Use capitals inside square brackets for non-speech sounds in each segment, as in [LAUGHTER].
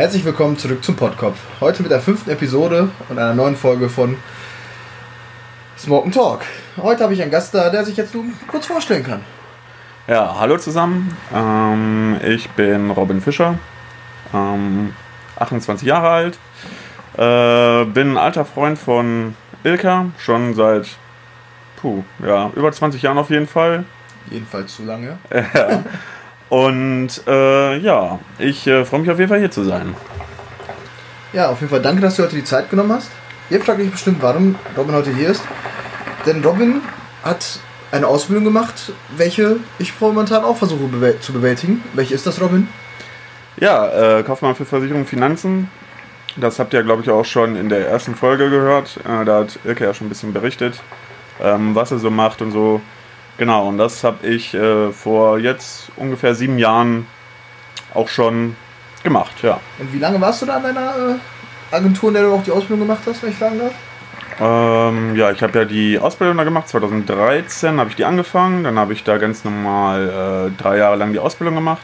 Herzlich willkommen zurück zum Podkopf. Heute mit der fünften Episode und einer neuen Folge von Smoke Talk. Heute habe ich einen Gast da, der sich jetzt nun kurz vorstellen kann. Ja, hallo zusammen. Ähm, ich bin Robin Fischer, ähm, 28 Jahre alt, äh, bin ein alter Freund von Ilka, schon seit puh, ja, über 20 Jahren auf jeden Fall. Jedenfalls zu lange. [LAUGHS] [LAUGHS] Und äh, ja, ich äh, freue mich auf jeden Fall hier zu sein. Ja, auf jeden Fall danke, dass du heute die Zeit genommen hast. Ihr fragt euch bestimmt, warum Robin heute hier ist. Denn Robin hat eine Ausbildung gemacht, welche ich momentan auch versuche zu bewältigen. Welche ist das, Robin? Ja, äh, Kaufmann für Versicherung und Finanzen. Das habt ihr, glaube ich, auch schon in der ersten Folge gehört. Äh, da hat Ilke ja schon ein bisschen berichtet, ähm, was er so macht und so. Genau, und das habe ich äh, vor jetzt ungefähr sieben Jahren auch schon gemacht, ja. Und wie lange warst du da an deiner äh, Agentur, in der du auch die Ausbildung gemacht hast, wenn ich fragen darf? Ähm, ja, ich habe ja die Ausbildung da gemacht, 2013 habe ich die angefangen, dann habe ich da ganz normal äh, drei Jahre lang die Ausbildung gemacht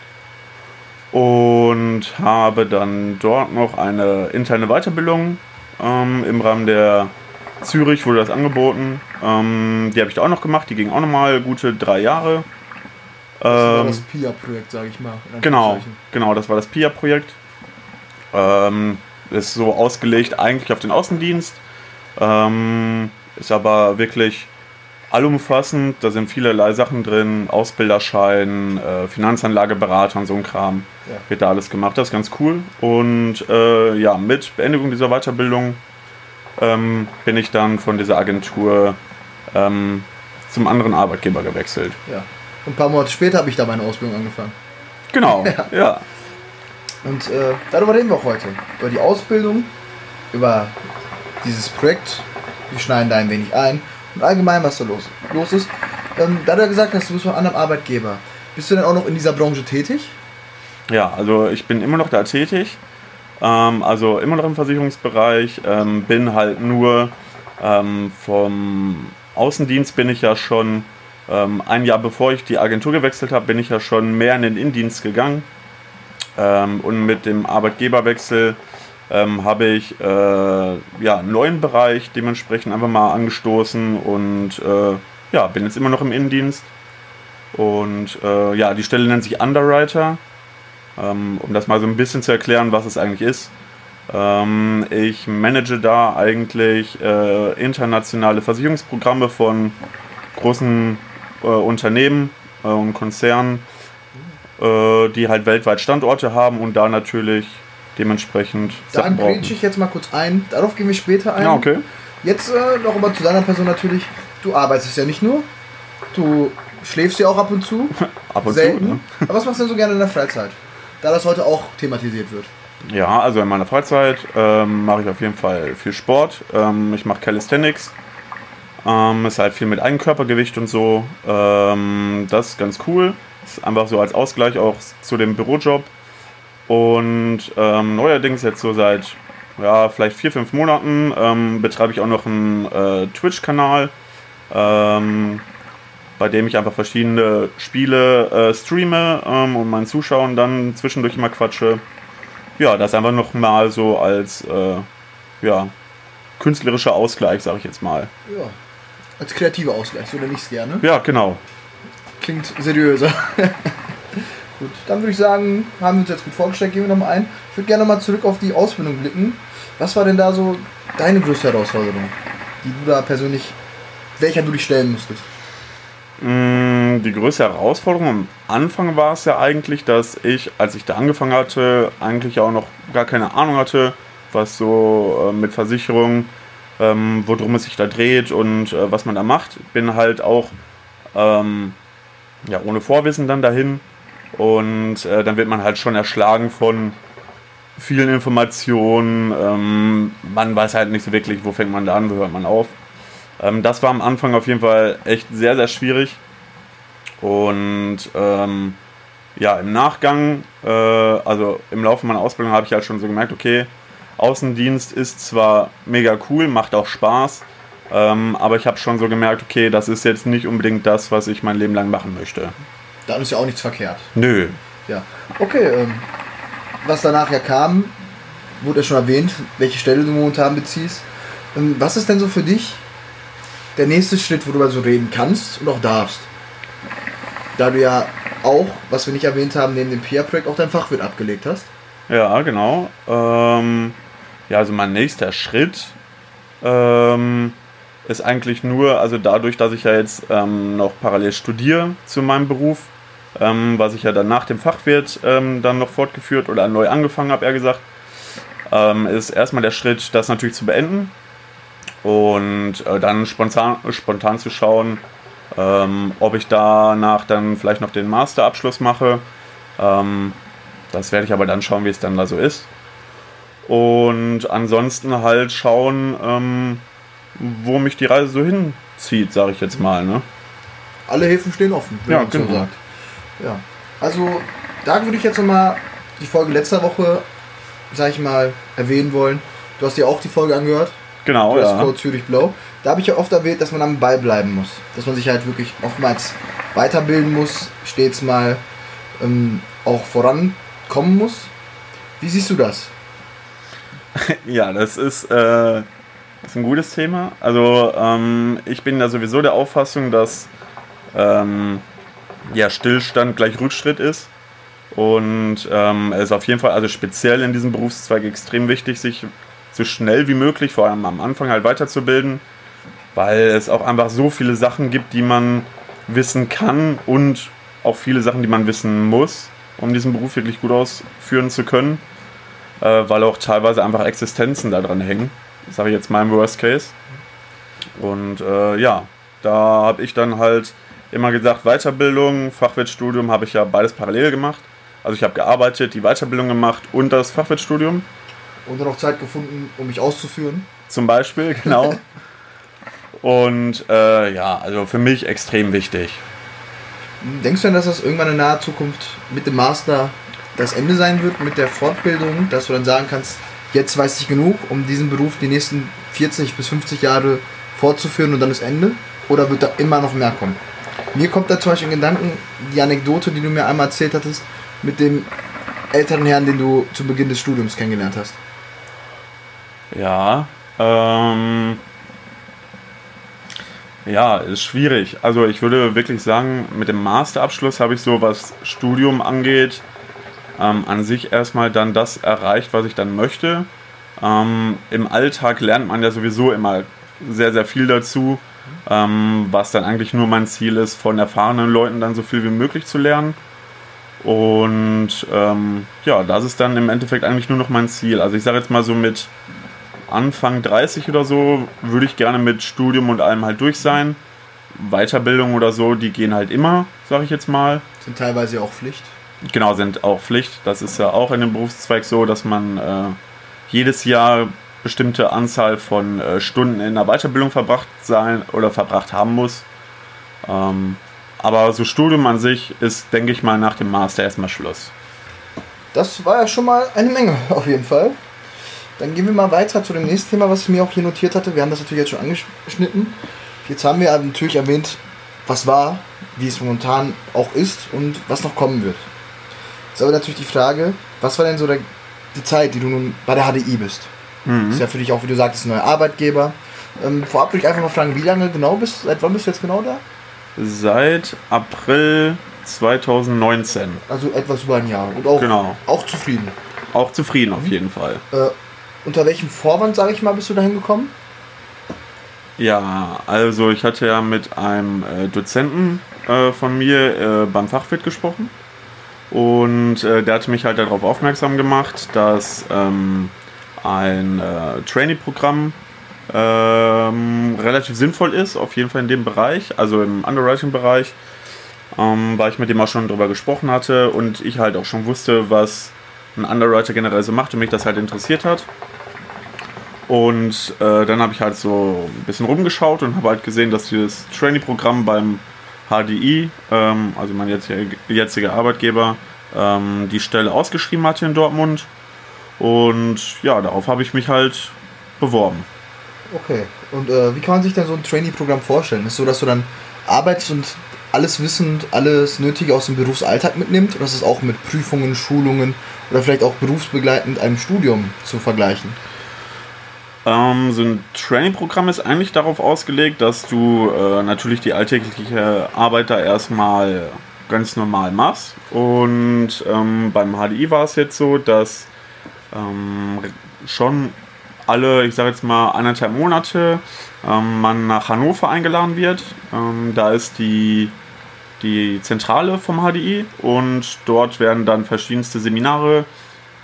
und habe dann dort noch eine interne Weiterbildung ähm, im Rahmen der Zürich wurde das angeboten. Ähm, die habe ich da auch noch gemacht. Die ging auch nochmal gute drei Jahre. Das war ähm, das PIA-Projekt, sage ich mal. Genau, genau, das war das PIA-Projekt. Ähm, ist so ausgelegt eigentlich auf den Außendienst. Ähm, ist aber wirklich allumfassend. Da sind vielerlei Sachen drin. Ausbilderschein, äh, Finanzanlageberater und so ein Kram. Ja. Wird da alles gemacht. Das ist ganz cool. Und äh, ja, mit Beendigung dieser Weiterbildung ähm, bin ich dann von dieser Agentur ähm, zum anderen Arbeitgeber gewechselt. Ja. Und ein paar Monate später habe ich da meine Ausbildung angefangen. Genau, [LAUGHS] ja. ja. Und äh, darüber reden wir auch heute. Über die Ausbildung, über dieses Projekt. Wir schneiden da ein wenig ein. Und allgemein, was da los, los ist. Ähm, da du ja gesagt hast, du bist von einem anderen Arbeitgeber. Bist du denn auch noch in dieser Branche tätig? Ja, also ich bin immer noch da tätig. Ähm, also immer noch im Versicherungsbereich, ähm, bin halt nur ähm, vom Außendienst bin ich ja schon ähm, ein Jahr bevor ich die Agentur gewechselt habe, bin ich ja schon mehr in den Innendienst gegangen. Ähm, und mit dem Arbeitgeberwechsel ähm, habe ich äh, ja, einen neuen Bereich dementsprechend einfach mal angestoßen und äh, ja, bin jetzt immer noch im Innendienst. Und äh, ja, die Stelle nennt sich Underwriter. Ähm, um das mal so ein bisschen zu erklären, was es eigentlich ist. Ähm, ich manage da eigentlich äh, internationale Versicherungsprogramme von großen äh, Unternehmen äh, und Konzernen, die halt weltweit Standorte haben und da natürlich dementsprechend. Da grätsche ich jetzt mal kurz ein. Darauf gehen wir später ein. Ja, okay. Jetzt äh, noch mal zu deiner Person natürlich. Du arbeitest ja nicht nur. Du schläfst ja auch ab und zu. [LAUGHS] ab und Selten. zu. Ne? Aber was machst du denn so gerne in der Freizeit? Da das heute auch thematisiert wird. Ja, also in meiner Freizeit ähm, mache ich auf jeden Fall viel Sport. Ähm, ich mache Calisthenics. Ähm, ist halt viel mit Eigenkörpergewicht und so. Ähm, das ist ganz cool. Ist einfach so als Ausgleich auch zu dem Bürojob. Und ähm, neuerdings jetzt so seit ja, vielleicht vier, fünf Monaten ähm, betreibe ich auch noch einen äh, Twitch-Kanal. Ähm, bei dem ich einfach verschiedene Spiele äh, streame ähm, und meinen Zuschauern dann zwischendurch immer quatsche. Ja, das einfach nochmal so als äh, ja, künstlerischer Ausgleich, sage ich jetzt mal. Ja, als kreativer Ausgleich, so nenne ich es gerne. Ja, genau. Klingt seriöser. [LAUGHS] gut, dann würde ich sagen, haben wir uns jetzt gut vorgestellt, gehen wir nochmal ein. Ich würde gerne nochmal zurück auf die Ausbildung blicken. Was war denn da so deine größte Herausforderung, die du da persönlich, welcher du dich stellen musstest? Mm, die größte Herausforderung am Anfang war es ja eigentlich, dass ich, als ich da angefangen hatte, eigentlich auch noch gar keine Ahnung hatte, was so äh, mit Versicherung, ähm, worum es sich da dreht und äh, was man da macht. Bin halt auch ähm, ja, ohne Vorwissen dann dahin und äh, dann wird man halt schon erschlagen von vielen Informationen. Ähm, man weiß halt nicht so wirklich, wo fängt man da an, wo hört man auf. Ähm, das war am Anfang auf jeden Fall echt sehr, sehr schwierig. Und ähm, ja, im Nachgang, äh, also im Laufe meiner Ausbildung habe ich halt schon so gemerkt, okay, Außendienst ist zwar mega cool, macht auch Spaß, ähm, aber ich habe schon so gemerkt, okay, das ist jetzt nicht unbedingt das, was ich mein Leben lang machen möchte. Dann ist ja auch nichts verkehrt. Nö. Ja. Okay, ähm, was danach ja kam, wurde ja schon erwähnt, welche Stelle du momentan beziehst. Ähm, was ist denn so für dich der nächste Schritt, worüber du reden kannst und auch darfst? Da du ja auch, was wir nicht erwähnt haben, neben dem PIA-Projekt auch dein Fachwirt abgelegt hast. Ja, genau. Ähm, ja, also mein nächster Schritt ähm, ist eigentlich nur, also dadurch, dass ich ja jetzt ähm, noch parallel studiere zu meinem Beruf, ähm, was ich ja dann nach dem Fachwirt ähm, dann noch fortgeführt oder neu angefangen habe, eher gesagt, ähm, ist erstmal der Schritt, das natürlich zu beenden und äh, dann spontan, spontan zu schauen, ähm, ob ich danach dann vielleicht noch den Masterabschluss mache. Ähm, das werde ich aber dann schauen, wie es dann da so ist. Und ansonsten halt schauen, ähm, wo mich die Reise so hinzieht, sage ich jetzt mal. Ne? Alle Häfen stehen offen, wie ja, man genau. so sagt. Ja, also da würde ich jetzt nochmal die Folge letzter Woche, sag ich mal, erwähnen wollen. Du hast dir auch die Folge angehört. Genau, ja. Code Zürich Blau. Da habe ich ja oft erwähnt, dass man am Ball bleiben muss. Dass man sich halt wirklich oftmals weiterbilden muss, stets mal ähm, auch vorankommen muss. Wie siehst du das? [LAUGHS] ja, das ist, äh, ist ein gutes Thema. Also ähm, ich bin da sowieso der Auffassung, dass ähm, ja, Stillstand gleich Rückschritt ist. Und ähm, es ist auf jeden Fall, also speziell in diesem Berufszweig extrem wichtig, sich so schnell wie möglich, vor allem am Anfang halt weiterzubilden, weil es auch einfach so viele Sachen gibt, die man wissen kann und auch viele Sachen, die man wissen muss, um diesen Beruf wirklich gut ausführen zu können, äh, weil auch teilweise einfach Existenzen da dran hängen, sage ich jetzt mal im Worst Case. Und äh, ja, da habe ich dann halt immer gesagt, Weiterbildung, Fachwirtstudium habe ich ja beides parallel gemacht. Also ich habe gearbeitet, die Weiterbildung gemacht und das Fachwirtstudium. Und dann auch Zeit gefunden, um mich auszuführen. Zum Beispiel, genau. [LAUGHS] und äh, ja, also für mich extrem wichtig. Denkst du denn, dass das irgendwann in naher Zukunft mit dem Master das Ende sein wird, mit der Fortbildung, dass du dann sagen kannst, jetzt weiß ich genug, um diesen Beruf die nächsten 40 bis 50 Jahre fortzuführen und dann ist Ende? Oder wird da immer noch mehr kommen? Mir kommt da zum Beispiel in Gedanken die Anekdote, die du mir einmal erzählt hattest, mit dem älteren Herrn, den du zu Beginn des Studiums kennengelernt hast. Ja, ähm, ja, ist schwierig. Also ich würde wirklich sagen, mit dem Masterabschluss habe ich so, was Studium angeht, ähm, an sich erstmal dann das erreicht, was ich dann möchte. Ähm, Im Alltag lernt man ja sowieso immer sehr, sehr viel dazu ähm, was dann eigentlich nur mein Ziel ist, von erfahrenen Leuten dann so viel wie möglich zu lernen. Und ähm, ja, das ist dann im Endeffekt eigentlich nur noch mein Ziel. Also ich sage jetzt mal so mit Anfang 30 oder so würde ich gerne mit Studium und allem halt durch sein. Weiterbildung oder so, die gehen halt immer, sage ich jetzt mal. Sind teilweise auch Pflicht. Genau, sind auch Pflicht. Das ist ja auch in dem Berufszweig so, dass man äh, jedes Jahr bestimmte Anzahl von äh, Stunden in der Weiterbildung verbracht sein oder verbracht haben muss. Ähm, aber so Studium an sich ist, denke ich mal, nach dem Master erstmal Schluss. Das war ja schon mal eine Menge, auf jeden Fall. Dann gehen wir mal weiter zu dem nächsten Thema, was ich mir auch hier notiert hatte. Wir haben das natürlich jetzt schon angeschnitten. Jetzt haben wir natürlich erwähnt, was war, wie es momentan auch ist und was noch kommen wird. Jetzt aber natürlich die Frage, was war denn so der, die Zeit, die du nun bei der HDI bist? Mhm. Ist ja für dich auch, wie du sagtest, ein neuer Arbeitgeber. Ähm, vorab würde ich einfach mal fragen, wie lange genau bist du, seit wann bist du jetzt genau da? Seit April 2019. Also etwas über ein Jahr. Und auch, genau. auch zufrieden. Auch zufrieden mhm. auf jeden Fall. Äh, unter welchem Vorwand, sage ich mal, bist du dahin gekommen? Ja, also ich hatte ja mit einem äh, Dozenten äh, von mir äh, beim Fachwirt gesprochen. Und äh, der hatte mich halt darauf aufmerksam gemacht, dass ähm, ein äh, Trainee-Programm ähm, relativ sinnvoll ist, auf jeden Fall in dem Bereich, also im Underwriting-Bereich, ähm, weil ich mit dem auch schon drüber gesprochen hatte und ich halt auch schon wusste, was ein Underwriter generell so macht und mich das halt interessiert hat. Und äh, dann habe ich halt so ein bisschen rumgeschaut und habe halt gesehen, dass dieses Trainee-Programm beim HDI, ähm, also mein jetziger, jetziger Arbeitgeber, ähm, die Stelle ausgeschrieben hatte in Dortmund. Und ja, darauf habe ich mich halt beworben. Okay. Und äh, wie kann man sich denn so ein Trainee-Programm vorstellen? Ist es so, dass du dann arbeitest und alles Wissen, alles Nötige aus dem Berufsalltag mitnimmt oder ist es auch mit Prüfungen, Schulungen oder vielleicht auch berufsbegleitend einem Studium zu vergleichen? Ähm, so ein Training-Programm ist eigentlich darauf ausgelegt, dass du äh, natürlich die alltägliche Arbeit da erstmal ganz normal machst. Und ähm, beim HDI war es jetzt so, dass ähm, schon alle, ich sage jetzt mal, anderthalb Monate ähm, man nach Hannover eingeladen wird. Ähm, da ist die, die Zentrale vom HDI und dort werden dann verschiedenste Seminare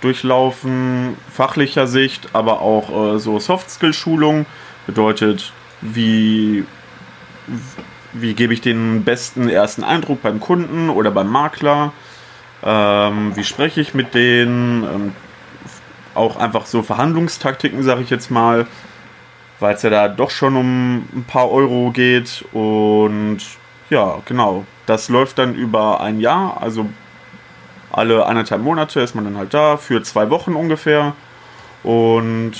durchlaufen, fachlicher Sicht, aber auch äh, so Soft-Skill-Schulung. Bedeutet, wie, wie gebe ich den besten ersten Eindruck beim Kunden oder beim Makler? Ähm, wie spreche ich mit denen? Ähm, auch einfach so Verhandlungstaktiken, sage ich jetzt mal, weil es ja da doch schon um ein paar Euro geht. Und ja, genau, das läuft dann über ein Jahr, also alle eineinhalb Monate ist man dann halt da, für zwei Wochen ungefähr. Und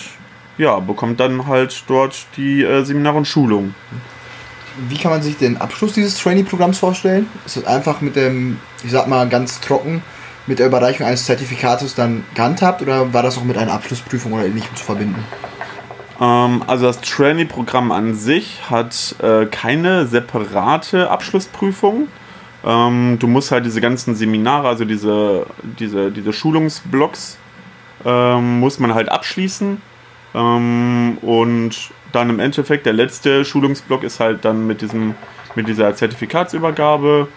ja, bekommt dann halt dort die äh, Seminare und Schulung. Wie kann man sich den Abschluss dieses Trainee-Programms vorstellen? Ist es einfach mit dem, ich sag mal ganz trocken, mit der Überreichung eines Zertifikates dann gehandhabt oder war das auch mit einer Abschlussprüfung oder ähnlichem zu verbinden? Ähm, also das Trainee-Programm an sich hat äh, keine separate Abschlussprüfung. Ähm, du musst halt diese ganzen Seminare, also diese, diese, diese Schulungsblocks, ähm, muss man halt abschließen. Ähm, und dann im Endeffekt der letzte Schulungsblock ist halt dann mit, diesem, mit dieser Zertifikatsübergabe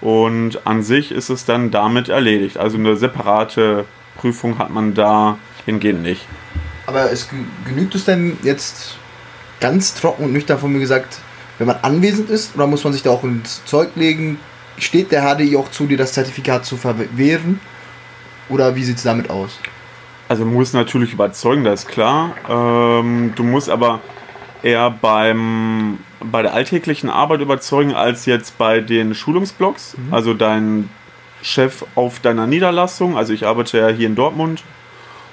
und an sich ist es dann damit erledigt. Also eine separate Prüfung hat man da hingehend nicht. Aber es genügt es denn jetzt ganz trocken und nüchtern von mir gesagt, wenn man anwesend ist, oder muss man sich da auch ins Zeug legen? Steht der HDI auch zu, dir das Zertifikat zu verwehren? Oder wie sieht es damit aus? Also muss natürlich überzeugen, das ist klar. Ähm, du musst aber eher beim, bei der alltäglichen Arbeit überzeugen als jetzt bei den Schulungsblocks. Mhm. Also dein Chef auf deiner Niederlassung, also ich arbeite ja hier in Dortmund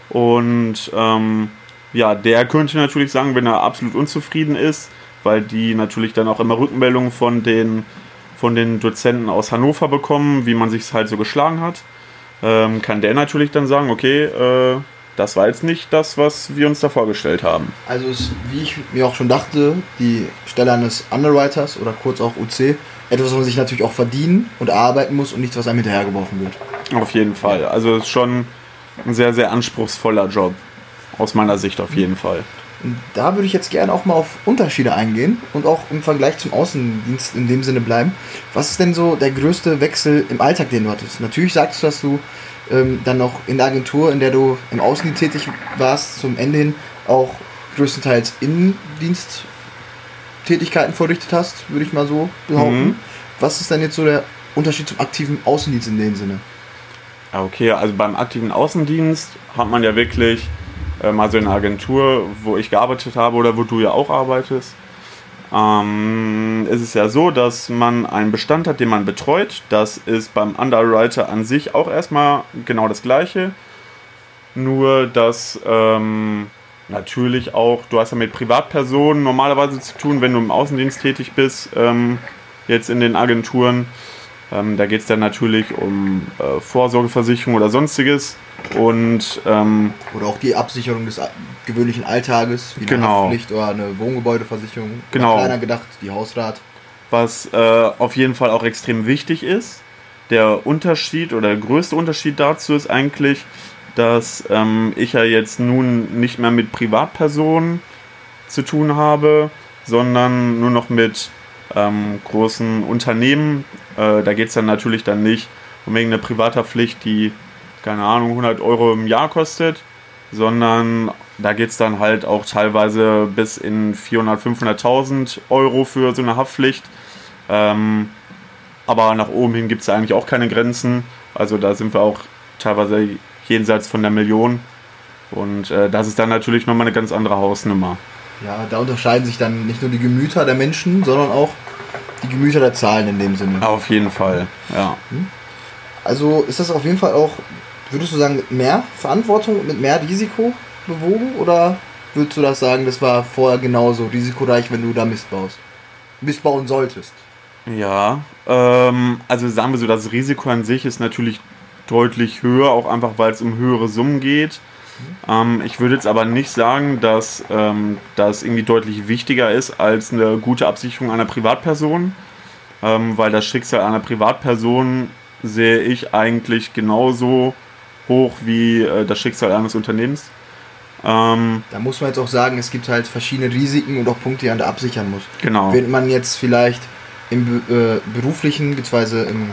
und ähm, ja, der könnte natürlich sagen, wenn er absolut unzufrieden ist, weil die natürlich dann auch immer Rückmeldungen von den, von den Dozenten aus Hannover bekommen, wie man sich halt so geschlagen hat, ähm, kann der natürlich dann sagen, okay, äh, das war jetzt nicht das, was wir uns da vorgestellt haben. Also ist, wie ich mir auch schon dachte, die Stelle eines Underwriters oder kurz auch UC, etwas, was man sich natürlich auch verdienen und erarbeiten muss und nichts, was einem hinterhergeworfen wird. Auf jeden Fall. Also es ist schon ein sehr, sehr anspruchsvoller Job. Aus meiner Sicht auf jeden Fall. Und da würde ich jetzt gerne auch mal auf Unterschiede eingehen und auch im Vergleich zum Außendienst in dem Sinne bleiben. Was ist denn so der größte Wechsel im Alltag, den du hattest? Natürlich sagst du, dass du ähm, dann noch in der Agentur, in der du im Außendienst tätig warst, zum Ende hin auch größtenteils Innendiensttätigkeiten verrichtet hast, würde ich mal so behaupten. Mhm. Was ist denn jetzt so der Unterschied zum aktiven Außendienst in dem Sinne? Okay, also beim aktiven Außendienst hat man ja wirklich also in einer Agentur, wo ich gearbeitet habe oder wo du ja auch arbeitest, ähm, ist es ja so, dass man einen Bestand hat, den man betreut. Das ist beim Underwriter an sich auch erstmal genau das gleiche. Nur, dass ähm, natürlich auch, du hast ja mit Privatpersonen normalerweise zu tun, wenn du im Außendienst tätig bist, ähm, jetzt in den Agenturen. Ähm, da geht es dann natürlich um äh, Vorsorgeversicherung oder sonstiges. Und, ähm, oder auch die Absicherung des gewöhnlichen Alltages, wie eine genau. Haftpflicht oder eine Wohngebäudeversicherung. Genau. Kleiner gedacht, die Hausrat. Was äh, auf jeden Fall auch extrem wichtig ist. Der Unterschied oder der größte Unterschied dazu ist eigentlich, dass ähm, ich ja jetzt nun nicht mehr mit Privatpersonen zu tun habe, sondern nur noch mit ähm, großen Unternehmen. Äh, da geht es dann natürlich dann nicht um irgendeine Privathaftpflicht, die, keine Ahnung, 100 Euro im Jahr kostet, sondern da geht es dann halt auch teilweise bis in 400.000, 500.000 Euro für so eine Haftpflicht. Ähm, aber nach oben hin gibt es eigentlich auch keine Grenzen. Also da sind wir auch teilweise jenseits von der Million. Und äh, das ist dann natürlich nochmal eine ganz andere Hausnummer. Ja, da unterscheiden sich dann nicht nur die Gemüter der Menschen, sondern auch die Gemüter der Zahlen in dem Sinne. Auf jeden Fall, ja. Hm? Also ist das auf jeden Fall auch, würdest du sagen, mit mehr Verantwortung, mit mehr Risiko bewogen? Oder würdest du das sagen, das war vorher genauso risikoreich, wenn du da Mist baust? Mist bauen solltest? Ja, ähm, also sagen wir so, das Risiko an sich ist natürlich deutlich höher, auch einfach weil es um höhere Summen geht. Ähm, ich würde jetzt aber nicht sagen, dass ähm, das irgendwie deutlich wichtiger ist als eine gute Absicherung einer Privatperson, ähm, weil das Schicksal einer Privatperson sehe ich eigentlich genauso hoch wie äh, das Schicksal eines Unternehmens. Ähm, da muss man jetzt auch sagen, es gibt halt verschiedene Risiken und auch Punkte, die man da absichern muss. Genau. Wenn man jetzt vielleicht im äh, beruflichen bzw. im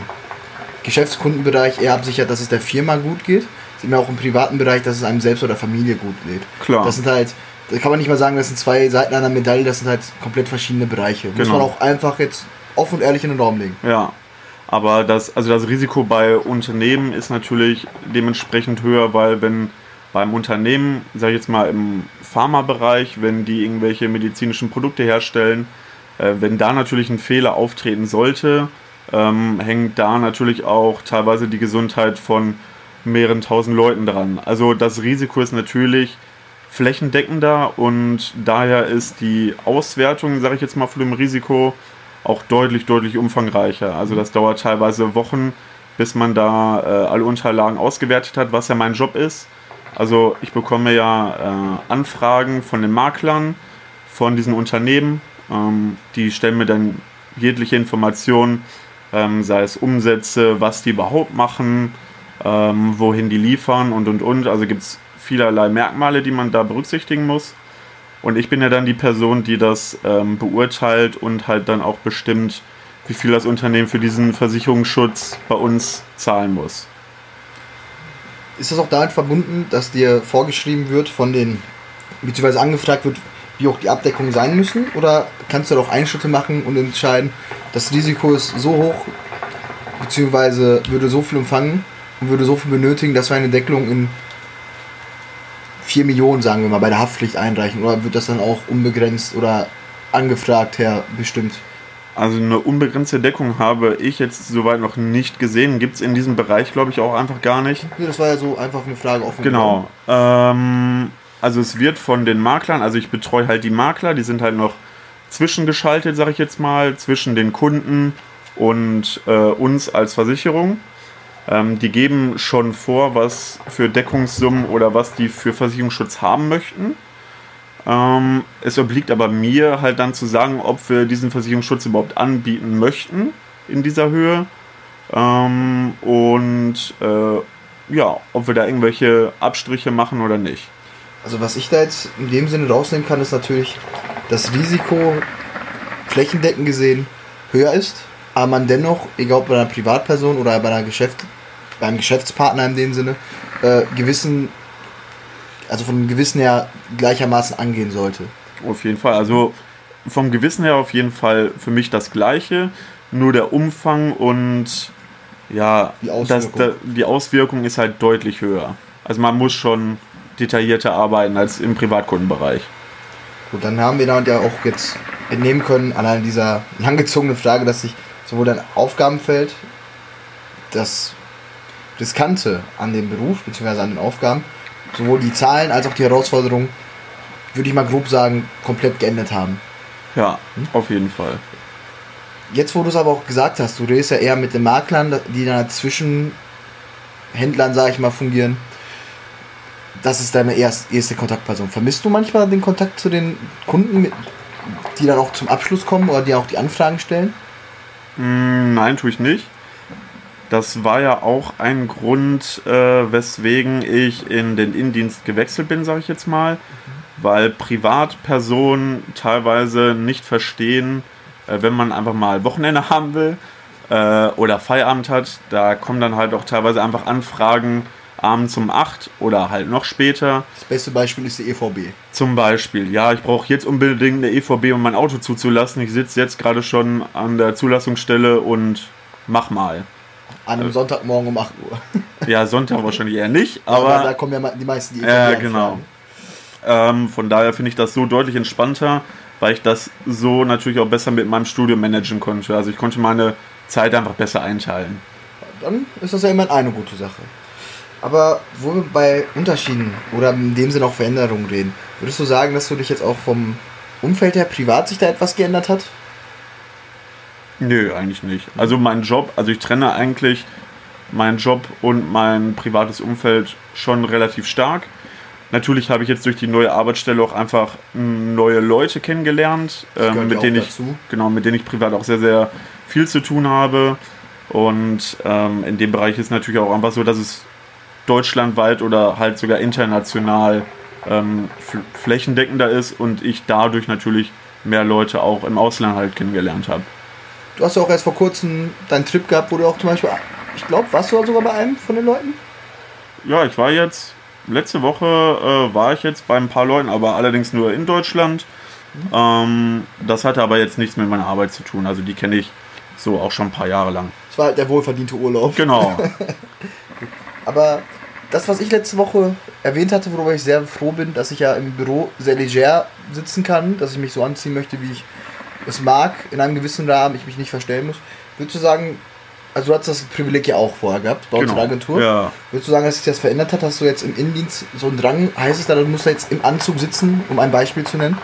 Geschäftskundenbereich eher absichert, dass es der Firma gut geht, sieht man auch im privaten Bereich, dass es einem selbst oder der Familie gut geht. Klar. Das sind halt, da kann man nicht mal sagen, das sind zwei Seiten einer Medaille, das sind halt komplett verschiedene Bereiche. Genau. Muss man auch einfach jetzt offen und ehrlich in den Raum legen. Ja. Aber das, also das Risiko bei Unternehmen ist natürlich dementsprechend höher, weil wenn beim Unternehmen, sage ich jetzt mal im Pharmabereich, wenn die irgendwelche medizinischen Produkte herstellen, äh, wenn da natürlich ein Fehler auftreten sollte, ähm, hängt da natürlich auch teilweise die Gesundheit von mehreren tausend Leuten dran. Also das Risiko ist natürlich flächendeckender und daher ist die Auswertung, sage ich jetzt mal, von dem Risiko auch deutlich, deutlich umfangreicher. Also das dauert teilweise Wochen, bis man da äh, alle Unterlagen ausgewertet hat, was ja mein Job ist. Also ich bekomme ja äh, Anfragen von den Maklern, von diesen Unternehmen. Ähm, die stellen mir dann jegliche Informationen, ähm, sei es Umsätze, was die überhaupt machen, ähm, wohin die liefern und und und. Also gibt es vielerlei Merkmale, die man da berücksichtigen muss. Und ich bin ja dann die Person, die das ähm, beurteilt und halt dann auch bestimmt, wie viel das Unternehmen für diesen Versicherungsschutz bei uns zahlen muss. Ist das auch damit verbunden, dass dir vorgeschrieben wird von den, beziehungsweise angefragt wird, wie hoch die Abdeckungen sein müssen? Oder kannst du doch Einschritte machen und entscheiden, das Risiko ist so hoch, beziehungsweise würde so viel umfangen und würde so viel benötigen, dass wir eine Deckelung in 4 Millionen, sagen wir mal, bei der Haftpflicht einreichen? Oder wird das dann auch unbegrenzt oder angefragt her bestimmt? Also eine unbegrenzte Deckung habe ich jetzt soweit noch nicht gesehen. Gibt es in diesem Bereich, glaube ich, auch einfach gar nicht. Nee, das war ja so einfach eine Frage offen. Genau. Ähm, also es wird von den Maklern, also ich betreue halt die Makler, die sind halt noch zwischengeschaltet, sage ich jetzt mal, zwischen den Kunden und äh, uns als Versicherung. Ähm, die geben schon vor, was für Deckungssummen oder was die für Versicherungsschutz haben möchten. Ähm, es obliegt aber mir halt dann zu sagen, ob wir diesen Versicherungsschutz überhaupt anbieten möchten in dieser Höhe. Ähm, und äh, ja, ob wir da irgendwelche Abstriche machen oder nicht. Also was ich da jetzt in dem Sinne rausnehmen kann, ist natürlich, das Risiko flächendeckend gesehen höher ist, aber man dennoch, egal ob bei einer Privatperson oder bei einer Geschäft, beim Geschäftspartner in dem Sinne, äh, gewissen, also vom Gewissen her gleichermaßen angehen sollte. Auf jeden Fall. Also vom Gewissen her auf jeden Fall für mich das Gleiche, nur der Umfang und ja, die Auswirkung, das, die Auswirkung ist halt deutlich höher. Also man muss schon detaillierter arbeiten als im Privatkundenbereich. Gut, dann haben wir damit ja auch jetzt entnehmen können, an dieser [LAUGHS] langgezogenen Frage, dass sich sowohl dein Aufgabenfeld, das Riskante an dem Beruf bzw. an den Aufgaben, sowohl die Zahlen als auch die Herausforderungen, würde ich mal grob sagen, komplett geändert haben. Ja, hm? auf jeden Fall. Jetzt, wo du es aber auch gesagt hast, du redest ja eher mit den Maklern, die dann zwischen Händlern, sage ich mal, fungieren. Das ist deine erste, Kontaktperson. Vermisst du manchmal den Kontakt zu den Kunden, die dann auch zum Abschluss kommen oder die auch die Anfragen stellen? Mm, nein, tue ich nicht. Das war ja auch ein Grund, äh, weswegen ich in den Innendienst gewechselt bin, sage ich jetzt mal, weil Privatpersonen teilweise nicht verstehen, äh, wenn man einfach mal Wochenende [LAUGHS] haben will äh, oder Feierabend hat, da kommen dann halt auch teilweise einfach Anfragen abends um 8 oder halt noch später. Das beste Beispiel ist die EVB. Zum Beispiel, ja, ich brauche jetzt unbedingt eine EVB, um mein Auto zuzulassen. Ich sitze jetzt gerade schon an der Zulassungsstelle und mach mal. An einem Sonntagmorgen um 8 Uhr. [LAUGHS] Ja, Sonntag wahrscheinlich eher nicht, aber. Ja, da kommen ja die meisten die Ja, genau. Ähm, von daher finde ich das so deutlich entspannter, weil ich das so natürlich auch besser mit meinem Studium managen konnte. Also ich konnte meine Zeit einfach besser einteilen. Dann ist das ja immer eine gute Sache. Aber wo wir bei Unterschieden oder in dem Sinne auch Veränderungen reden, würdest du sagen, dass du dich jetzt auch vom Umfeld her privat sich da etwas geändert hat? Nö, eigentlich nicht. Also mein Job, also ich trenne eigentlich meinen Job und mein privates Umfeld schon relativ stark. Natürlich habe ich jetzt durch die neue Arbeitsstelle auch einfach neue Leute kennengelernt, ähm, mit denen ich genau, mit denen ich privat auch sehr sehr viel zu tun habe. Und ähm, in dem Bereich ist natürlich auch einfach so, dass es deutschlandweit oder halt sogar international ähm, flächendeckender ist und ich dadurch natürlich mehr Leute auch im Ausland halt kennengelernt habe. Du hast ja auch erst vor kurzem deinen Trip gehabt, wo du auch zum Beispiel, ich glaube, warst du sogar bei einem von den Leuten? Ja, ich war jetzt, letzte Woche äh, war ich jetzt bei ein paar Leuten, aber allerdings nur in Deutschland. Mhm. Ähm, das hatte aber jetzt nichts mit meiner Arbeit zu tun. Also die kenne ich so auch schon ein paar Jahre lang. Das war halt der wohlverdiente Urlaub. Genau. [LAUGHS] aber das, was ich letzte Woche erwähnt hatte, worüber ich sehr froh bin, dass ich ja im Büro sehr leger sitzen kann, dass ich mich so anziehen möchte, wie ich es mag, in einem gewissen Rahmen, ich mich nicht verstellen muss. Würdest du sagen, also du hattest das Privileg ja auch vorher gehabt, bei uns genau. in der Agentur. Ja. Würdest du sagen, dass sich das verändert hat? Hast du jetzt im Innendienst so einen Drang? Heißt es da, du musst jetzt im Anzug sitzen, um ein Beispiel zu nennen?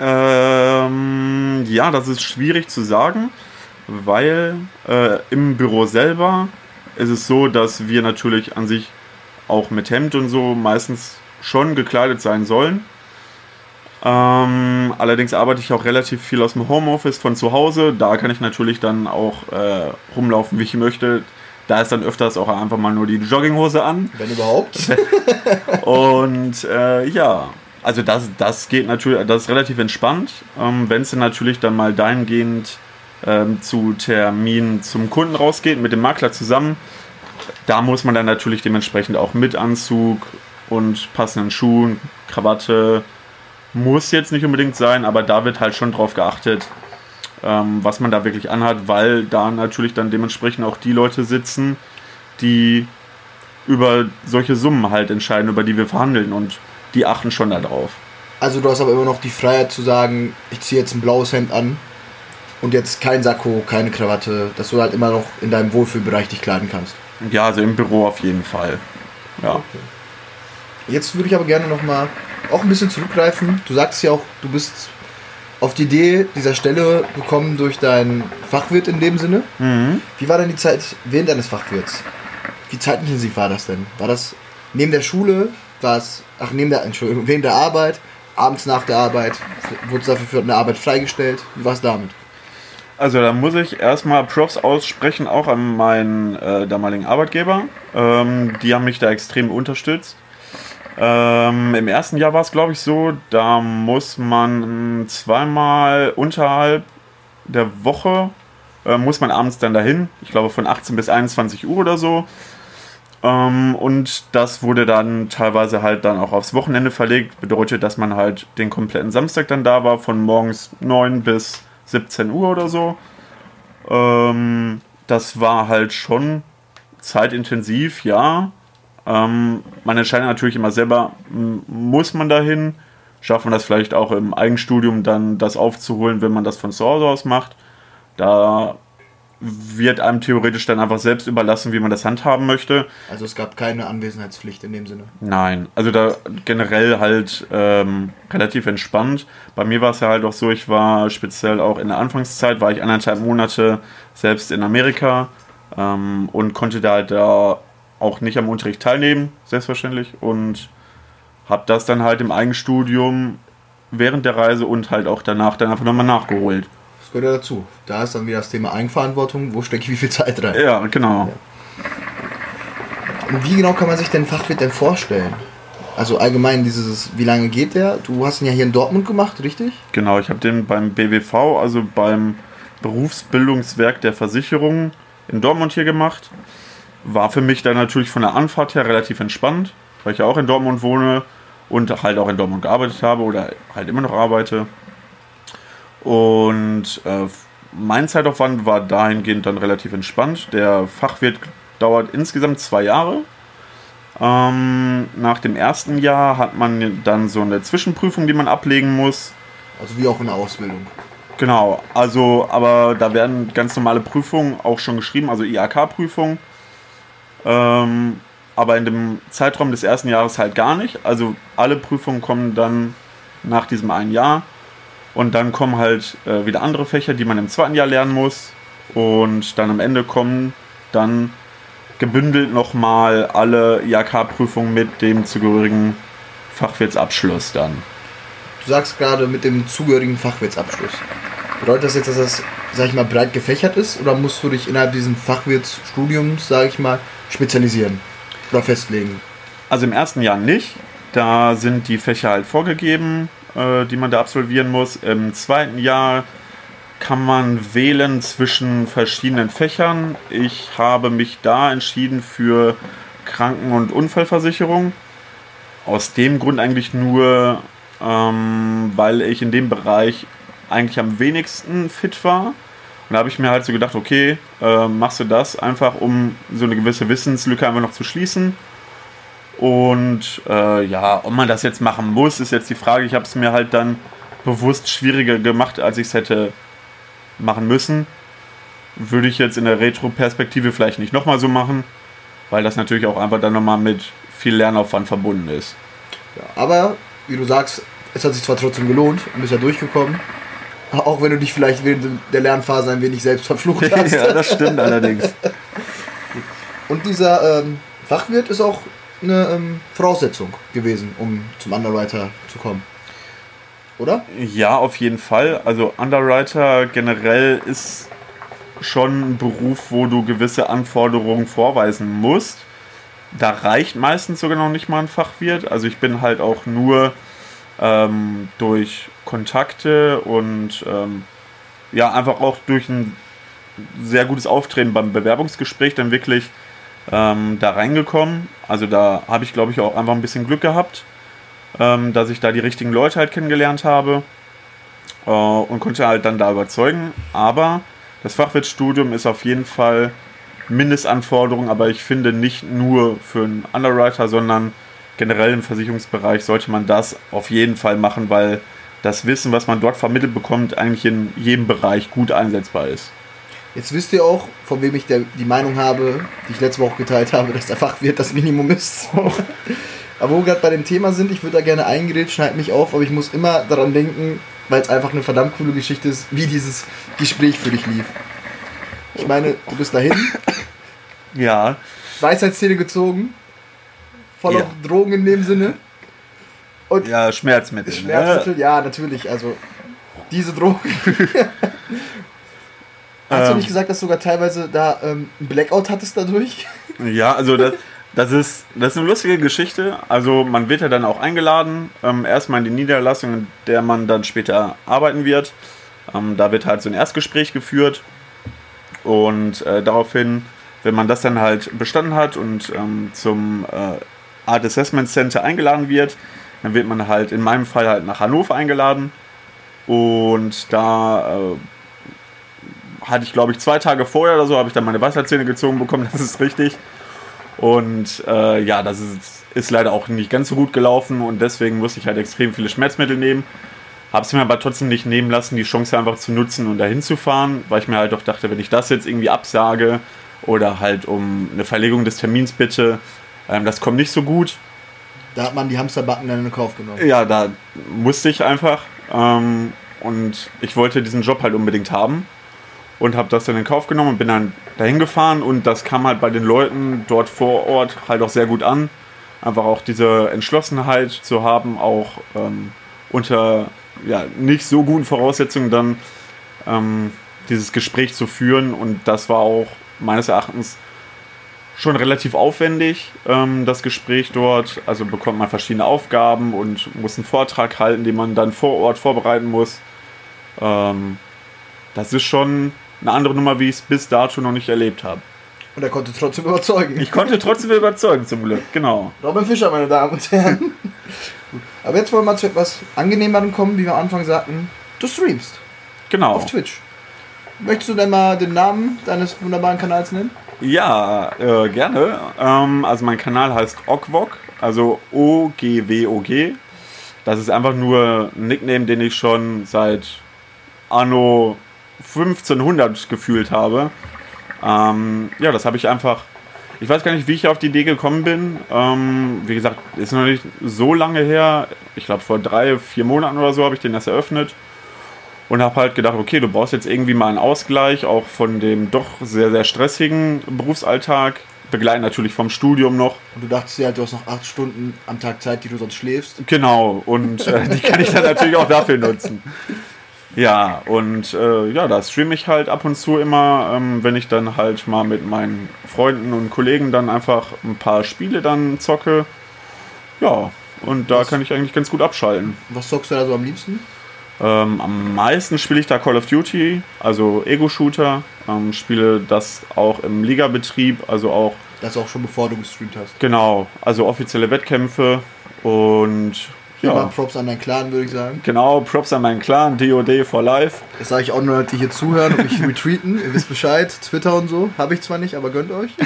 Ähm, ja, das ist schwierig zu sagen, weil äh, im Büro selber ist es so, dass wir natürlich an sich auch mit Hemd und so meistens schon gekleidet sein sollen. Ähm, allerdings arbeite ich auch relativ viel aus dem Homeoffice von zu Hause. Da kann ich natürlich dann auch äh, rumlaufen, wie ich möchte. Da ist dann öfters auch einfach mal nur die Jogginghose an. Wenn überhaupt. [LAUGHS] und äh, ja, also das, das geht natürlich, das ist relativ entspannt. Ähm, Wenn es dann natürlich dann mal dahingehend ähm, zu Terminen zum Kunden rausgeht, mit dem Makler zusammen, da muss man dann natürlich dementsprechend auch mit Anzug und passenden Schuhen, Krawatte, muss jetzt nicht unbedingt sein, aber da wird halt schon drauf geachtet, ähm, was man da wirklich anhat, weil da natürlich dann dementsprechend auch die Leute sitzen, die über solche Summen halt entscheiden, über die wir verhandeln und die achten schon darauf. Also du hast aber immer noch die Freiheit zu sagen, ich ziehe jetzt ein blaues Hemd an und jetzt kein Sakko, keine Krawatte, dass du halt immer noch in deinem Wohlfühlbereich dich kleiden kannst. Ja, also im Büro auf jeden Fall. Ja. Okay. Jetzt würde ich aber gerne noch mal auch ein bisschen zurückgreifen. Du sagst ja auch, du bist auf die Idee dieser Stelle gekommen durch deinen Fachwirt in dem Sinne. Mhm. Wie war denn die Zeit während deines Fachwirts? Wie zeitintensiv war das denn? War das neben der Schule? War es, ach, neben der, Entschuldigung, während der Arbeit? Abends nach der Arbeit? Wurde dafür für eine Arbeit freigestellt? Wie war es damit? Also da muss ich erstmal Props aussprechen, auch an meinen äh, damaligen Arbeitgeber. Ähm, die haben mich da extrem unterstützt. Ähm, Im ersten Jahr war es, glaube ich, so, da muss man zweimal unterhalb der Woche, äh, muss man abends dann dahin, ich glaube von 18 bis 21 Uhr oder so. Ähm, und das wurde dann teilweise halt dann auch aufs Wochenende verlegt, bedeutet, dass man halt den kompletten Samstag dann da war, von morgens 9 bis 17 Uhr oder so. Ähm, das war halt schon zeitintensiv, ja. Ähm, man entscheidet natürlich immer selber, muss man dahin? Schafft man das vielleicht auch im Eigenstudium dann das aufzuholen, wenn man das von zu Hause aus macht? Da wird einem theoretisch dann einfach selbst überlassen, wie man das handhaben möchte. Also es gab keine Anwesenheitspflicht in dem Sinne? Nein, also da generell halt ähm, relativ entspannt. Bei mir war es ja halt auch so, ich war speziell auch in der Anfangszeit, war ich anderthalb Monate selbst in Amerika ähm, und konnte da halt da auch nicht am Unterricht teilnehmen, selbstverständlich. Und habe das dann halt im Eigenstudium während der Reise und halt auch danach dann einfach nochmal nachgeholt. Das gehört ja dazu. Da ist dann wieder das Thema Eigenverantwortung. Wo stecke ich wie viel Zeit rein? Ja, genau. Ja. Und wie genau kann man sich den Fachwirt denn vorstellen? Also allgemein dieses, wie lange geht der? Du hast ihn ja hier in Dortmund gemacht, richtig? Genau, ich habe den beim BWV, also beim Berufsbildungswerk der Versicherung in Dortmund hier gemacht. War für mich dann natürlich von der Anfahrt her relativ entspannt, weil ich ja auch in Dortmund wohne und halt auch in Dortmund gearbeitet habe oder halt immer noch arbeite. Und äh, mein Zeitaufwand war dahingehend dann relativ entspannt. Der Fachwirt dauert insgesamt zwei Jahre. Ähm, nach dem ersten Jahr hat man dann so eine Zwischenprüfung, die man ablegen muss. Also wie auch in der Ausbildung. Genau, also aber da werden ganz normale Prüfungen auch schon geschrieben, also IAK-Prüfungen. Ähm, aber in dem Zeitraum des ersten Jahres halt gar nicht. Also alle Prüfungen kommen dann nach diesem einen Jahr. Und dann kommen halt äh, wieder andere Fächer, die man im zweiten Jahr lernen muss. Und dann am Ende kommen dann gebündelt nochmal alle IHK-Prüfungen mit dem zugehörigen Fachwirtsabschluss dann. Du sagst gerade mit dem zugehörigen Fachwirtsabschluss. Bedeutet das jetzt, dass das, sag ich mal, breit gefächert ist? Oder musst du dich innerhalb dieses Fachwirtsstudiums, sag ich mal, spezialisieren oder festlegen? Also im ersten Jahr nicht. Da sind die Fächer halt vorgegeben, äh, die man da absolvieren muss. Im zweiten Jahr kann man wählen zwischen verschiedenen Fächern. Ich habe mich da entschieden für Kranken- und Unfallversicherung. Aus dem Grund eigentlich nur, ähm, weil ich in dem Bereich eigentlich am wenigsten fit war. Und da habe ich mir halt so gedacht, okay, äh, machst du das einfach, um so eine gewisse Wissenslücke einfach noch zu schließen. Und äh, ja, ob man das jetzt machen muss, ist jetzt die Frage. Ich habe es mir halt dann bewusst schwieriger gemacht, als ich es hätte machen müssen. Würde ich jetzt in der Retro-Perspektive vielleicht nicht nochmal so machen, weil das natürlich auch einfach dann nochmal mit viel Lernaufwand verbunden ist. Ja, aber, wie du sagst, es hat sich zwar trotzdem gelohnt und bist ja durchgekommen. Auch wenn du dich vielleicht während der Lernphase ein wenig selbst verflucht [LAUGHS] hast. ja, das stimmt allerdings. Und dieser ähm, Fachwirt ist auch eine ähm, Voraussetzung gewesen, um zum Underwriter zu kommen. Oder? Ja, auf jeden Fall. Also Underwriter generell ist schon ein Beruf, wo du gewisse Anforderungen vorweisen musst. Da reicht meistens sogar noch nicht mal ein Fachwirt. Also ich bin halt auch nur ähm, durch Kontakte und ähm, ja, einfach auch durch ein sehr gutes Auftreten beim Bewerbungsgespräch dann wirklich ähm, da reingekommen. Also da habe ich, glaube ich, auch einfach ein bisschen Glück gehabt, ähm, dass ich da die richtigen Leute halt kennengelernt habe äh, und konnte halt dann da überzeugen. Aber das Fachwirtstudium ist auf jeden Fall Mindestanforderung, aber ich finde nicht nur für einen Underwriter, sondern generell im Versicherungsbereich sollte man das auf jeden Fall machen, weil das Wissen, was man dort vermittelt bekommt, eigentlich in jedem Bereich gut einsetzbar ist. Jetzt wisst ihr auch, von wem ich der, die Meinung habe, die ich letzte Woche geteilt habe, dass der Fachwirt das Minimum ist. [LAUGHS] aber wo wir gerade bei dem Thema sind, ich würde da gerne eingrätschen, schneid mich auf, aber ich muss immer daran denken, weil es einfach eine verdammt coole Geschichte ist, wie dieses Gespräch für dich lief. Ich meine, du bist dahin. Ja. Weisheitszähne gezogen. Voll Ja. auf Drogen in dem Sinne. Und Ja, Schmerzmittel. Schmerzmittel, ja, natürlich. Also diese Drogen. [LAUGHS] Hast du Ähm. nicht gesagt, dass du sogar teilweise da ähm, einen Blackout hattest dadurch? Ne? Ja, also das, das, ist, das ist eine lustige Geschichte. Also man wird ja dann auch eingeladen, ähm, erstmal in die Niederlassung, in der man dann später arbeiten wird. Ähm, da wird halt so ein Erstgespräch geführt und äh, daraufhin, wenn man das dann halt bestanden hat und ähm, zum äh, Art Assessment Center eingeladen wird, dann wird man halt in meinem Fall halt nach Hannover eingeladen und da äh, hatte ich, glaube ich, zwei Tage vorher oder so, habe ich dann meine Weisheitszähne gezogen bekommen, [LAUGHS] das ist richtig. Und äh, ja, das ist, ist leider auch nicht ganz so gut gelaufen und deswegen musste ich halt extrem viele Schmerzmittel nehmen. Habe es mir aber trotzdem nicht nehmen lassen, die Chance einfach zu nutzen und dahin zu fahren, weil ich mir halt doch dachte, wenn ich das jetzt irgendwie absage oder halt um eine Verlegung des Termins bitte, ähm, das kommt nicht so gut. Da hat man die Hamsterbacken dann in Kauf genommen. Ja, da musste ich einfach. Ähm, und ich wollte diesen Job halt unbedingt haben. Und habe das dann in Kauf genommen und bin dann dahin gefahren. Und das kam halt bei den Leuten dort vor Ort halt auch sehr gut an. Einfach auch diese Entschlossenheit zu haben, auch ähm, unter ja, nicht so guten Voraussetzungen dann ähm, dieses Gespräch zu führen. Und das war auch meines Erachtens schon relativ aufwendig, ähm, das Gespräch dort. Also bekommt man verschiedene Aufgaben und muss einen Vortrag halten, den man dann vor Ort vorbereiten muss. Ähm, das ist schon eine andere Nummer, wie ich es bis dato noch nicht erlebt habe. Und er konnte trotzdem überzeugen. Ich konnte trotzdem überzeugen, zum Glück, genau. Robin Fischer, meine Damen und Herren. [LAUGHS] Aber jetzt wollen wir mal zu etwas Angenehmerem kommen, wie wir am Anfang sagten. Du streamst Genau. auf Twitch. Möchtest du denn mal den Namen deines wunderbaren Kanals nennen? Ja, äh, gerne. Ähm, also mein Kanal heißt Ogwog, also O-G-W-O-G. Das ist einfach nur ein Nickname, den ich schon seit Anno 1500 gefühlt habe. Ähm, ja, das habe ich einfach. Ich weiß gar nicht, wie ich auf die Idee gekommen bin. Ähm, wie gesagt, ist noch nicht so lange her. Ich glaube, vor drei, vier Monaten oder so habe ich den erst eröffnet. Und habe halt gedacht, okay, du brauchst jetzt irgendwie mal einen Ausgleich, auch von dem doch sehr, sehr stressigen Berufsalltag, begleitet natürlich vom Studium noch. Und du dachtest ja, du hast noch acht Stunden am Tag Zeit, die du sonst schläfst. Genau, und äh, die kann ich dann natürlich auch dafür nutzen. Ja, und äh, ja, da streame ich halt ab und zu immer, ähm, wenn ich dann halt mal mit meinen Freunden und Kollegen dann einfach ein paar Spiele dann zocke. Ja, und da Was? kann ich eigentlich ganz gut abschalten. Was zockst du da so am liebsten? Ähm, am meisten spiele ich da Call of Duty, also Ego-Shooter. Ähm, spiele das auch im Ligabetrieb, also auch, Das auch schon bevor du gestreamt hast. genau, also offizielle Wettkämpfe. Und Ja. Ja, Props an deinen Clan, würde ich sagen. genau, Props an meinen Clan, DOD for Life. Das sage ich auch nur, die hier zuhören und mich [LAUGHS] retweeten. Ihr wisst Bescheid. Twitter und so. Habe ich zwar nicht, aber gönnt euch. [LAUGHS]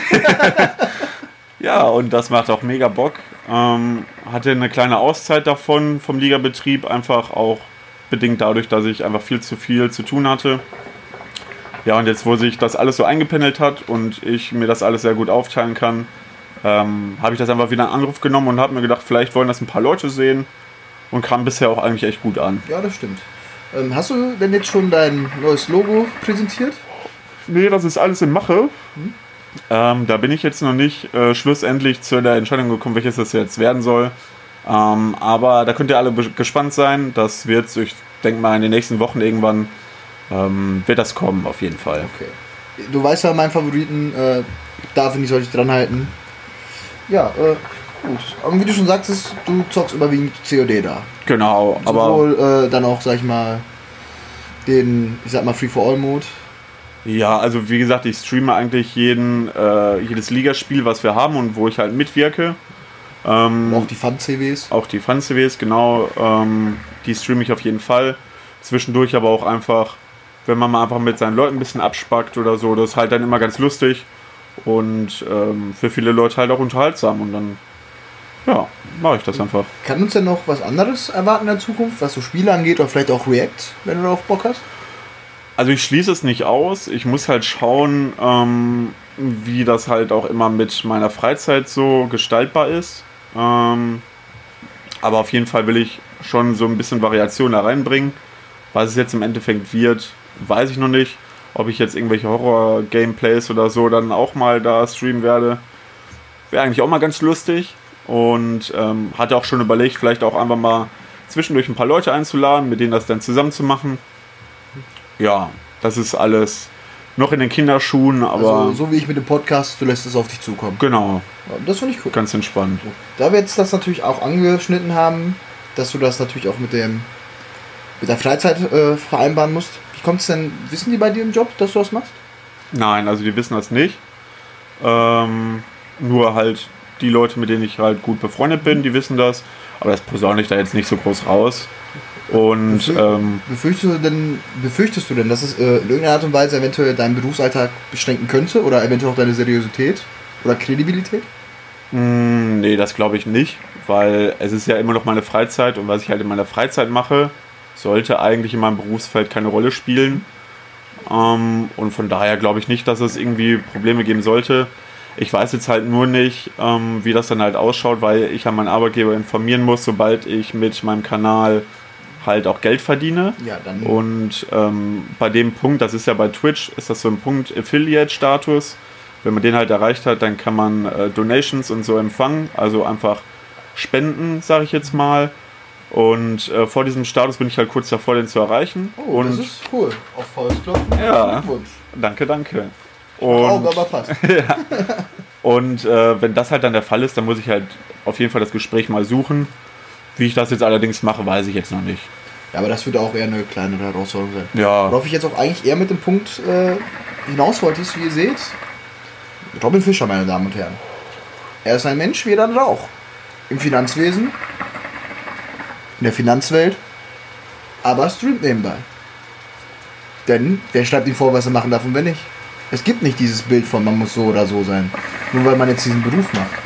Ja, und das macht auch mega Bock. Ähm, hatte eine kleine Auszeit davon vom Ligabetrieb, einfach auch bedingt dadurch, dass ich einfach viel zu viel zu tun hatte. Ja, und jetzt, wo sich das alles so eingependelt hat und ich mir das alles sehr gut aufteilen kann, ähm, habe ich das einfach wieder in Anruf genommen und habe mir gedacht, vielleicht wollen das ein paar Leute sehen und kam bisher auch eigentlich echt gut an. Ja, das stimmt. Ähm, hast du denn jetzt schon dein neues Logo präsentiert? Nee, das ist alles in Mache. Ähm, da bin ich jetzt noch nicht äh, schlussendlich zu der Entscheidung gekommen, welches das jetzt werden soll. Ähm, aber da könnt ihr alle gespannt sein. Das wird, ich denke mal, in den nächsten Wochen irgendwann ähm, wird das kommen, auf jeden Fall. Okay. Du weißt ja, meinen Favoriten, äh, da finde ich, sollte ich dran halten. Ja, äh, gut. Und wie du schon sagtest, du zockst überwiegend COD da. Genau, aber Sowohl äh, dann auch, sag ich mal, den, ich sag mal, Free-for-All-Mode. ja, also wie gesagt, ich streame eigentlich jeden, äh, jedes Ligaspiel, was wir haben und wo ich halt mitwirke. Ähm, auch die Fun-CWs. Auch die Fun-CWs, genau. Ähm, die streame ich auf jeden Fall. Zwischendurch aber auch einfach, wenn man mal einfach mit seinen Leuten ein bisschen abspackt oder so, das ist halt dann immer ganz lustig und ähm, für viele Leute halt auch unterhaltsam und dann, ja, mache ich das einfach. Kann uns denn noch was anderes erwarten in der Zukunft, was so Spiele angeht oder vielleicht auch React, wenn du darauf Bock hast? Also ich schließe es nicht aus. Ich muss halt schauen, ähm, wie das halt auch immer mit meiner Freizeit so gestaltbar ist. Ähm, aber auf jeden Fall will ich schon so ein bisschen Variation da reinbringen. Was es jetzt im Endeffekt wird, weiß ich noch nicht. Ob ich jetzt irgendwelche Horror-Gameplays oder so dann auch mal da streamen werde. Wäre eigentlich auch mal ganz lustig. Und ähm, hatte auch schon überlegt, vielleicht auch einfach mal zwischendurch ein paar Leute einzuladen, mit denen das dann zusammen zu machen. Ja, das ist alles noch in den Kinderschuhen, aber Also, so wie ich mit dem Podcast, du lässt es auf dich zukommen. genau, das finde ich cool. ganz entspannt. Da wir jetzt das natürlich auch angeschnitten haben, dass du das natürlich auch mit dem mit der Freizeit äh, vereinbaren musst. Wie kommt es denn, wissen die bei dir im Job, dass du das machst? Nein, also die wissen das nicht. Ähm, nur halt die Leute, mit denen ich halt gut befreundet bin, die wissen das. Aber das posaune ich da jetzt nicht so groß raus. Und Befür- ähm, Befürchtest du denn, befürchtest du denn, dass es äh, in irgendeiner Art und Weise eventuell deinen Berufsalltag beschränken könnte oder eventuell auch deine Seriosität oder Kredibilität? mh, nee, das glaube ich nicht, weil es ist ja immer noch meine Freizeit und was ich halt in meiner Freizeit mache, sollte eigentlich in meinem Berufsfeld keine Rolle spielen. Ähm, und von daher glaube ich nicht, dass es irgendwie Probleme geben sollte. Ich weiß jetzt halt nur nicht, ähm, wie das dann halt ausschaut, weil ich an meinen Arbeitgeber informieren muss, sobald ich mit meinem Kanal halt auch Geld verdiene. Ja, dann. Und ähm, bei dem Punkt, das ist ja bei Twitch, ist das so ein Punkt Affiliate-Status. Wenn man den halt erreicht hat, dann kann man äh, Donations und so empfangen, also einfach spenden, sage ich jetzt mal. Und äh, vor diesem Status bin ich halt kurz davor, den zu erreichen. oh, und das ist cool. Auf Faustklopfen. Ja. Danke, danke. Auge, Und, aber passt. [LAUGHS] und äh, wenn das halt dann der Fall ist, dann muss ich halt auf jeden Fall das Gespräch mal suchen. Wie ich das jetzt allerdings mache, weiß ich jetzt noch nicht. Ja, aber das wird auch eher eine kleinere Herausforderung sein. Ja, Worauf ich jetzt auch eigentlich eher mit dem Punkt äh, hinaus wollte, ist, wie ihr seht, Robin Fischer, meine Damen und Herren. Er ist ein Mensch wie jeder andere auch. Im Finanzwesen, in der Finanzwelt, aber streamt nebenbei. Denn wer schreibt ihm vor, was er machen darf und wer nicht? Es gibt nicht dieses Bild von, man muss so oder so sein. Nur weil man jetzt diesen Beruf macht.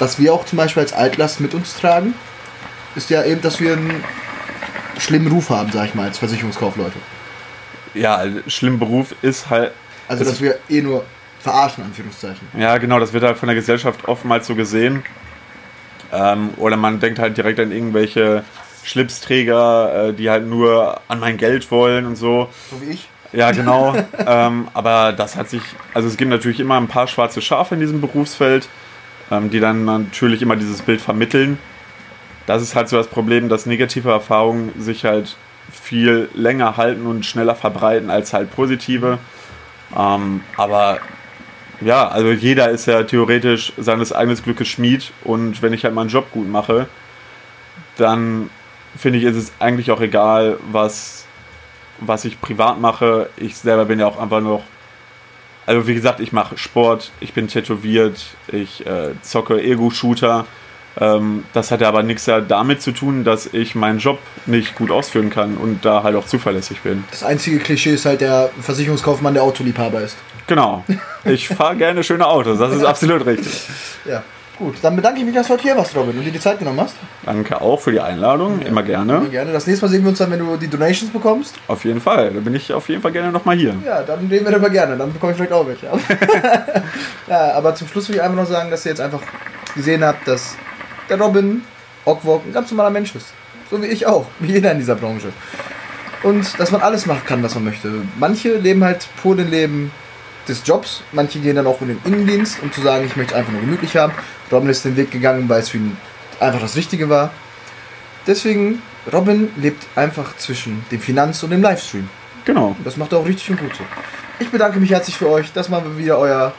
Was wir auch zum Beispiel als Altlast mit uns tragen, ist ja eben, dass wir einen schlimmen Ruf haben, sag ich mal, als Versicherungskaufleute. ja, schlimm Beruf ist halt. Also, Das- dass wir eh nur verarschen, Anführungszeichen. Ja, genau, das wird halt von der Gesellschaft oftmals so gesehen. Ähm, oder man denkt halt direkt an irgendwelche Schlipsträger, äh, die halt nur an mein Geld wollen und so. So wie ich. Ja, genau. [LAUGHS] ähm, aber das hat sich, also es gibt natürlich immer ein paar schwarze Schafe in diesem Berufsfeld, ähm, die dann natürlich immer dieses Bild vermitteln. Das ist halt so das Problem, dass negative Erfahrungen sich halt viel länger halten und schneller verbreiten als halt positive. Ähm, aber ja, also jeder ist ja theoretisch seines eigenen Glückes Schmied und wenn ich halt meinen Job gut mache, dann finde ich, ist es eigentlich auch egal, was was ich privat mache. Ich selber bin ja auch einfach noch. Also wie gesagt, ich mache Sport, ich bin tätowiert, ich äh, zocke Ego-Shooter. Ähm, das hat ja aber nichts damit zu tun, dass ich meinen Job nicht gut ausführen kann und da halt auch zuverlässig bin. Das einzige Klischee ist halt der Versicherungskaufmann, der Autoliebhaber ist. Genau. Ich fahre [LAUGHS] gerne schöne Autos, das ist absolut richtig. Ja. Gut, dann bedanke ich mich, dass du heute hier warst, Robin, und dir die Zeit genommen hast. Danke auch für die Einladung, immer gerne. Immer gerne. Das nächste Mal sehen wir uns dann, wenn du die Donations bekommst. Auf jeden Fall, da bin ich auf jeden Fall gerne nochmal hier. Ja, dann reden wir darüber gerne, dann bekomme ich vielleicht auch welche. [LAUGHS] [LAUGHS] ja, aber zum Schluss will ich einfach noch sagen, dass ihr jetzt einfach gesehen habt, dass der Robin Ockwalk ein ganz normaler Mensch ist. So wie ich auch, wie jeder in dieser Branche. Und dass man alles machen kann, was man möchte. Manche leben halt pur den Leben des Jobs. Manche gehen dann auch in den Innendienst, um zu sagen, ich möchte es einfach nur gemütlich haben. Robin ist den Weg gegangen, weil es für ihn einfach das Richtige war. Deswegen, Robin lebt einfach zwischen dem Finanz- und dem Livestream. Genau. Das macht er auch richtig und gut so. Ich bedanke mich herzlich für euch. Das war wieder euer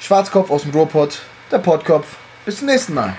Schwarzkopf aus dem Ruhrpott, der Pottkopf. Bis zum nächsten Mal.